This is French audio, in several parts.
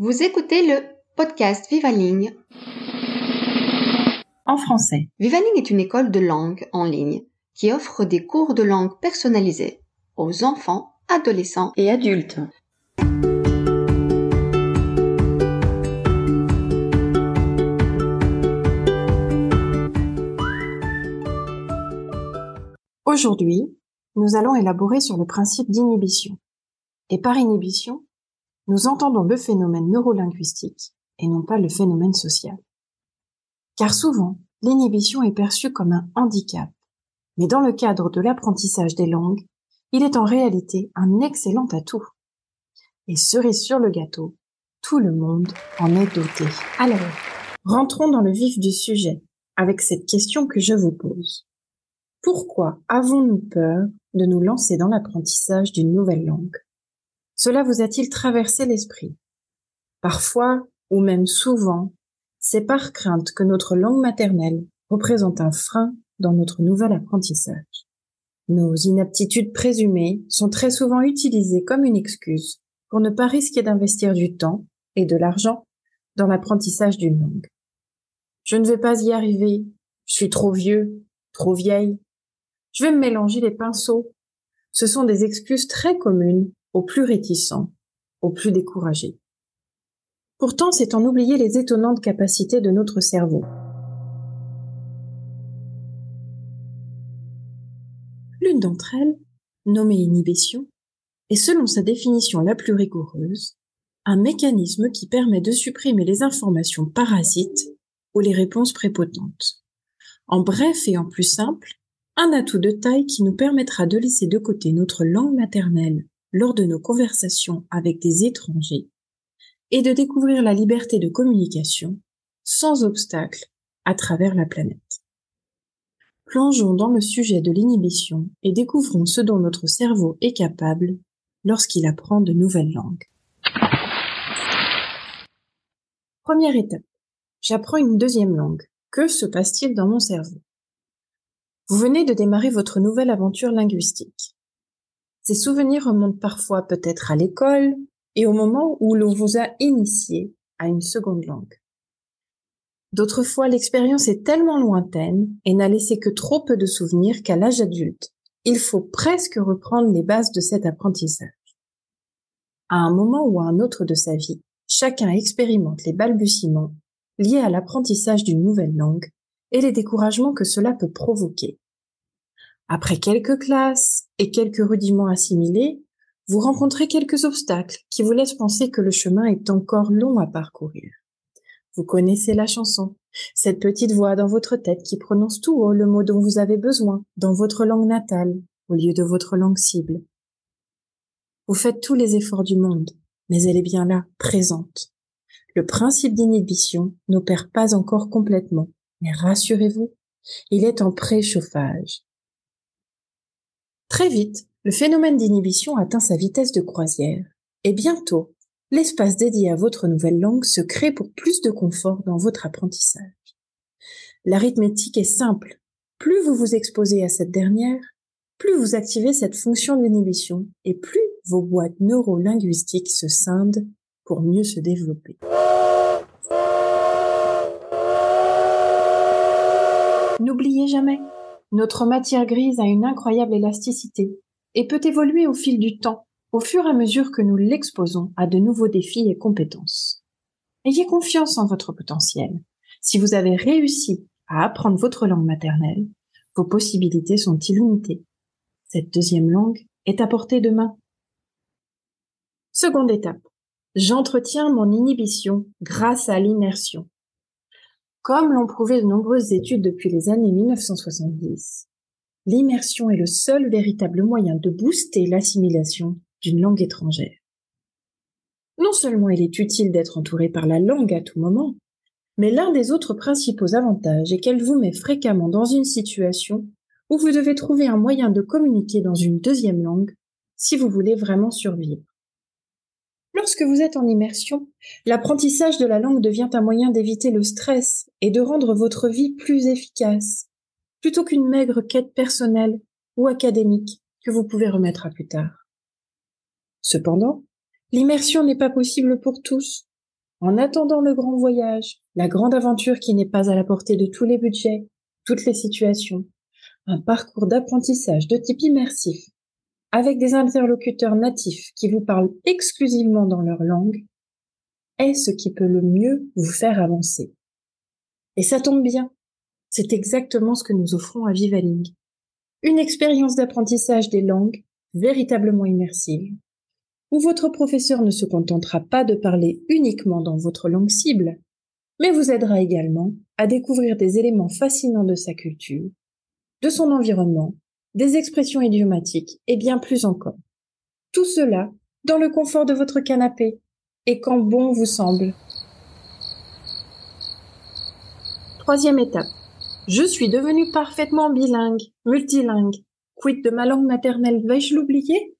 Vous écoutez le podcast Vivaling en français. Vivaling est une école de langue en ligne qui offre des cours de langue personnalisés aux enfants, adolescents et adultes. Aujourd'hui, nous allons élaborer sur le principe d'inhibition. Et par inhibition, nous entendons le phénomène neurolinguistique et non pas le phénomène social. Car souvent, l'inhibition est perçue comme un handicap, mais dans le cadre de l'apprentissage des langues, il est en réalité un excellent atout. Et cerise sur le gâteau, tout le monde en est doté. Alors, rentrons dans le vif du sujet avec cette question que je vous pose. Pourquoi avons-nous peur de nous lancer dans l'apprentissage d'une nouvelle langue? Cela vous a-t-il traversé l'esprit? Parfois, ou même souvent, c'est par crainte que notre langue maternelle représente un frein dans notre nouvel apprentissage. Nos inaptitudes présumées sont très souvent utilisées comme une excuse pour ne pas risquer d'investir du temps et de l'argent dans l'apprentissage d'une langue. Je ne vais pas y arriver, je suis trop vieux, trop vieille, je vais me mélanger les pinceaux. Ce sont des excuses très communes aux plus réticents, aux plus découragés. Pourtant, c'est en oublier les étonnantes capacités de notre cerveau. L'une d'entre elles, nommée inhibition, est selon sa définition la plus rigoureuse, un mécanisme qui permet de supprimer les informations parasites ou les réponses prépotentes. En bref et en plus simple, un atout de taille qui nous permettra de laisser de côté notre langue maternelle lors de nos conversations avec des étrangers et de découvrir la liberté de communication sans obstacle à travers la planète. Plongeons dans le sujet de l'inhibition et découvrons ce dont notre cerveau est capable lorsqu'il apprend de nouvelles langues. Première étape. J'apprends une deuxième langue. Que se passe-t-il dans mon cerveau? Vous venez de démarrer votre nouvelle aventure linguistique. Ces souvenirs remontent parfois peut-être à l'école et au moment où l'on vous a initié à une seconde langue. D'autres fois, l'expérience est tellement lointaine et n'a laissé que trop peu de souvenirs qu'à l'âge adulte, il faut presque reprendre les bases de cet apprentissage. À un moment ou à un autre de sa vie, chacun expérimente les balbutiements liés à l'apprentissage d'une nouvelle langue et les découragements que cela peut provoquer. Après quelques classes et quelques rudiments assimilés, vous rencontrez quelques obstacles qui vous laissent penser que le chemin est encore long à parcourir. Vous connaissez la chanson, cette petite voix dans votre tête qui prononce tout haut le mot dont vous avez besoin dans votre langue natale au lieu de votre langue cible. Vous faites tous les efforts du monde, mais elle est bien là, présente. Le principe d'inhibition n'opère pas encore complètement, mais rassurez-vous, il est en préchauffage. Très vite, le phénomène d'inhibition atteint sa vitesse de croisière, et bientôt, l'espace dédié à votre nouvelle langue se crée pour plus de confort dans votre apprentissage. L'arithmétique est simple. Plus vous vous exposez à cette dernière, plus vous activez cette fonction d'inhibition et plus vos boîtes neurolinguistiques se scindent pour mieux se développer. N'oubliez jamais, notre matière grise a une incroyable élasticité et peut évoluer au fil du temps, au fur et à mesure que nous l'exposons à de nouveaux défis et compétences. Ayez confiance en votre potentiel. Si vous avez réussi à apprendre votre langue maternelle, vos possibilités sont illimitées. Cette deuxième langue est à portée de main. Seconde étape. J'entretiens mon inhibition grâce à l'immersion. Comme l'ont prouvé de nombreuses études depuis les années 1970, l'immersion est le seul véritable moyen de booster l'assimilation d'une langue étrangère. Non seulement il est utile d'être entouré par la langue à tout moment, mais l'un des autres principaux avantages est qu'elle vous met fréquemment dans une situation où vous devez trouver un moyen de communiquer dans une deuxième langue si vous voulez vraiment survivre. Lorsque vous êtes en immersion, l'apprentissage de la langue devient un moyen d'éviter le stress et de rendre votre vie plus efficace, plutôt qu'une maigre quête personnelle ou académique que vous pouvez remettre à plus tard. Cependant, l'immersion n'est pas possible pour tous, en attendant le grand voyage, la grande aventure qui n'est pas à la portée de tous les budgets, toutes les situations, un parcours d'apprentissage de type immersif, avec des interlocuteurs natifs qui vous parlent exclusivement dans leur langue, est ce qui peut le mieux vous faire avancer. Et ça tombe bien, c'est exactement ce que nous offrons à Vivaling. Une expérience d'apprentissage des langues véritablement immersive, où votre professeur ne se contentera pas de parler uniquement dans votre langue cible, mais vous aidera également à découvrir des éléments fascinants de sa culture, de son environnement, des expressions idiomatiques et bien plus encore. Tout cela dans le confort de votre canapé et quand bon vous semble. Troisième étape. Je suis devenu parfaitement bilingue, multilingue. Quid de ma langue maternelle, vais-je l'oublier?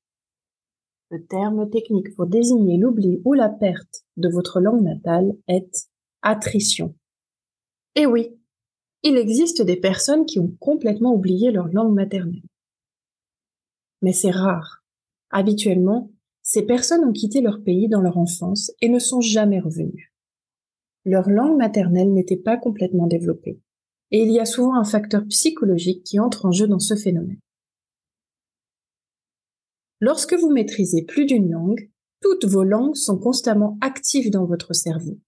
Le terme technique pour désigner l'oubli ou la perte de votre langue natale est attrition. Eh oui, il existe des personnes qui ont complètement oublié leur langue maternelle. Mais c'est rare. Habituellement, ces personnes ont quitté leur pays dans leur enfance et ne sont jamais revenues. Leur langue maternelle n'était pas complètement développée, et il y a souvent un facteur psychologique qui entre en jeu dans ce phénomène. Lorsque vous maîtrisez plus d'une langue, toutes vos langues sont constamment actives dans votre cerveau.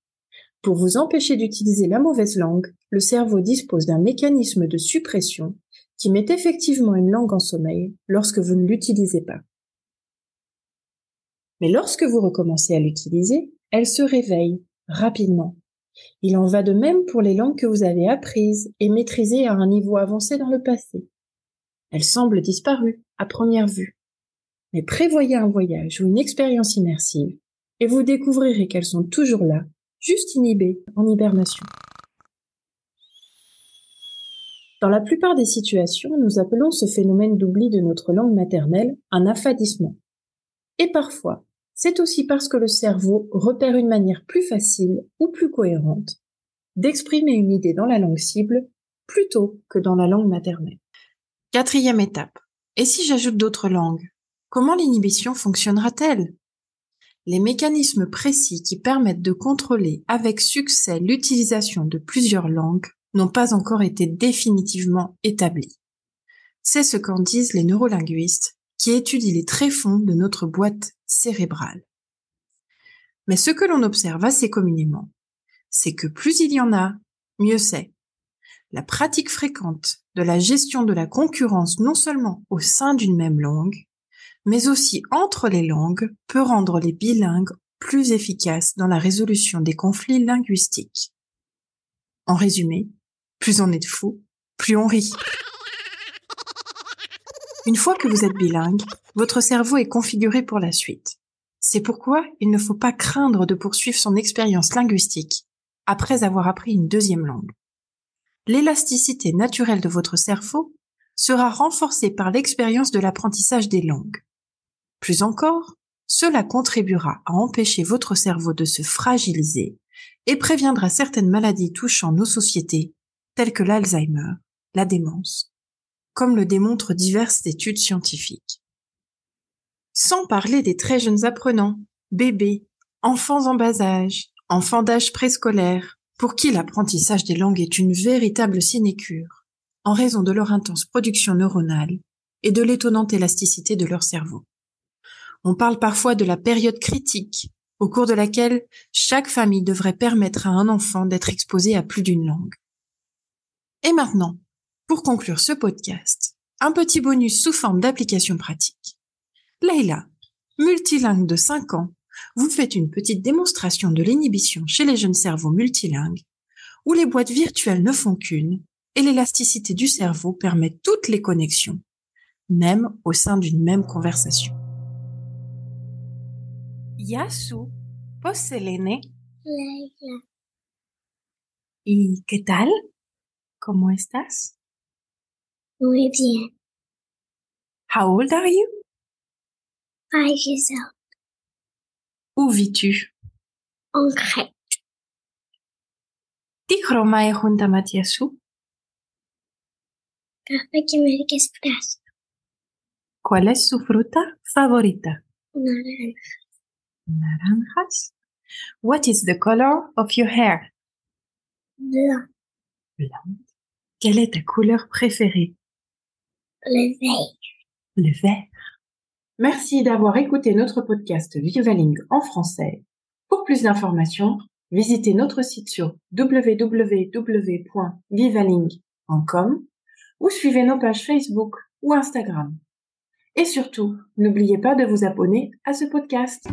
Pour vous empêcher d'utiliser la mauvaise langue, le cerveau dispose d'un mécanisme de suppression qui met effectivement une langue en sommeil lorsque vous ne l'utilisez pas. Mais lorsque vous recommencez à l'utiliser, elle se réveille rapidement. Il en va de même pour les langues que vous avez apprises et maîtrisées à un niveau avancé dans le passé. Elles semblent disparues à première vue. Mais prévoyez un voyage ou une expérience immersive et vous découvrirez qu'elles sont toujours là juste inhibé, en hibernation. Dans la plupart des situations, nous appelons ce phénomène d'oubli de notre langue maternelle un affadissement. Et parfois, c'est aussi parce que le cerveau repère une manière plus facile ou plus cohérente d'exprimer une idée dans la langue cible plutôt que dans la langue maternelle. Quatrième étape. Et si j'ajoute d'autres langues Comment l'inhibition fonctionnera-t-elle? Les mécanismes précis qui permettent de contrôler avec succès l'utilisation de plusieurs langues n'ont pas encore été définitivement établis. C'est ce qu'en disent les neurolinguistes qui étudient les tréfonds de notre boîte cérébrale. Mais ce que l'on observe assez communément, c'est que plus il y en a, mieux c'est. La pratique fréquente de la gestion de la concurrence non seulement au sein d'une même langue, mais aussi entre les langues peut rendre les bilingues plus efficaces dans la résolution des conflits linguistiques. En résumé, plus on est de plus on rit. Une fois que vous êtes bilingue, votre cerveau est configuré pour la suite. C'est pourquoi il ne faut pas craindre de poursuivre son expérience linguistique après avoir appris une deuxième langue. L'élasticité naturelle de votre cerveau sera renforcée par l'expérience de l'apprentissage des langues. Plus encore, cela contribuera à empêcher votre cerveau de se fragiliser et préviendra certaines maladies touchant nos sociétés, telles que l'Alzheimer, la démence, comme le démontrent diverses études scientifiques. Sans parler des très jeunes apprenants, bébés, enfants en bas âge, enfants d'âge préscolaire, pour qui l'apprentissage des langues est une véritable sinécure, en raison de leur intense production neuronale et de l'étonnante élasticité de leur cerveau. On parle parfois de la période critique, au cours de laquelle chaque famille devrait permettre à un enfant d'être exposé à plus d'une langue. Et maintenant, pour conclure ce podcast, un petit bonus sous forme d'application pratique. Leila, multilingue de 5 ans, vous faites une petite démonstration de l'inhibition chez les jeunes cerveaux multilingues, où les boîtes virtuelles ne font qu'une, et l'élasticité du cerveau permet toutes les connexions, même au sein d'une même conversation. Yasu, ¿Πώς se Leila. ¿Y qué tal? ¿Cómo estás? Muy bien. How old are you? Five years old. Où vis-tu? En Crète. Τι χρώμα έχουν τα μάτια σου? Café que me express. ¿Cuál es su fruta favorita? Naranja. Naranjas. What is the color of your hair? Blanc. Quelle est ta couleur préférée? Le vert. Le vert. Merci d'avoir écouté notre podcast Vivaling en français. Pour plus d'informations, visitez notre site sur www.vivaling.com ou suivez nos pages Facebook ou Instagram. Et surtout, n'oubliez pas de vous abonner à ce podcast.